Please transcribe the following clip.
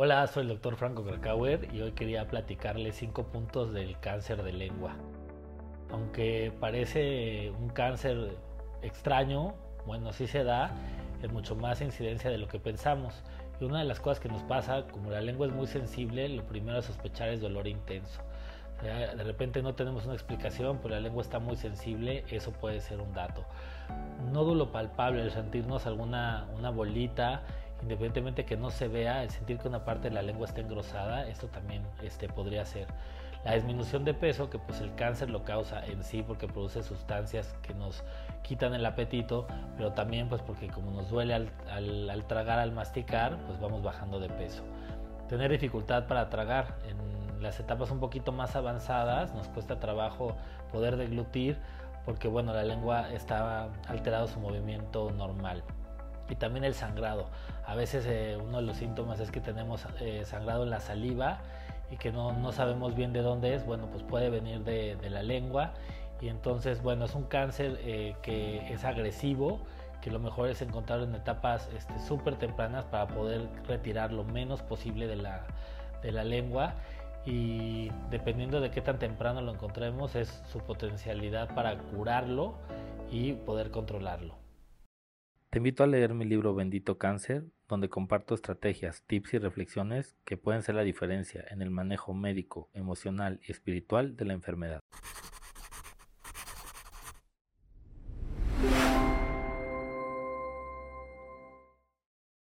Hola, soy el doctor Franco Krakauer y hoy quería platicarles cinco puntos del cáncer de lengua. Aunque parece un cáncer extraño, bueno, sí se da, es mucho más incidencia de lo que pensamos. Y una de las cosas que nos pasa, como la lengua es muy sensible, lo primero a sospechar es dolor intenso. De repente no tenemos una explicación, pero la lengua está muy sensible, eso puede ser un dato. Nódulo palpable, el sentirnos alguna una bolita, independientemente que no se vea, el sentir que una parte de la lengua está engrosada, esto también este, podría ser. La disminución de peso, que pues el cáncer lo causa en sí porque produce sustancias que nos quitan el apetito, pero también pues porque como nos duele al, tragar, al masticar, pues vamos bajando de peso. Tener dificultad para tragar. Las etapas un poquito más avanzadas nos cuesta trabajo poder deglutir porque bueno, la lengua está alterado su movimiento normal. Y también el sangrado. A veces eh, uno de los síntomas es que tenemos eh, sangrado en la saliva y que no, no, sabemos bien de dónde es, bueno, pues puede venir de, la lengua. Y entonces, bueno, es un cáncer eh, que es agresivo, que lo mejor es encontrarlo en etapas súper este, tempranas para poder retirar lo menos posible de la, de la lengua y dependiendo de qué tan temprano lo encontremos es su potencialidad para curarlo y poder controlarlo. Te invito a leer mi libro Bendito Cáncer, donde comparto estrategias, tips y reflexiones que pueden ser la diferencia en el manejo médico, emocional y espiritual de la enfermedad.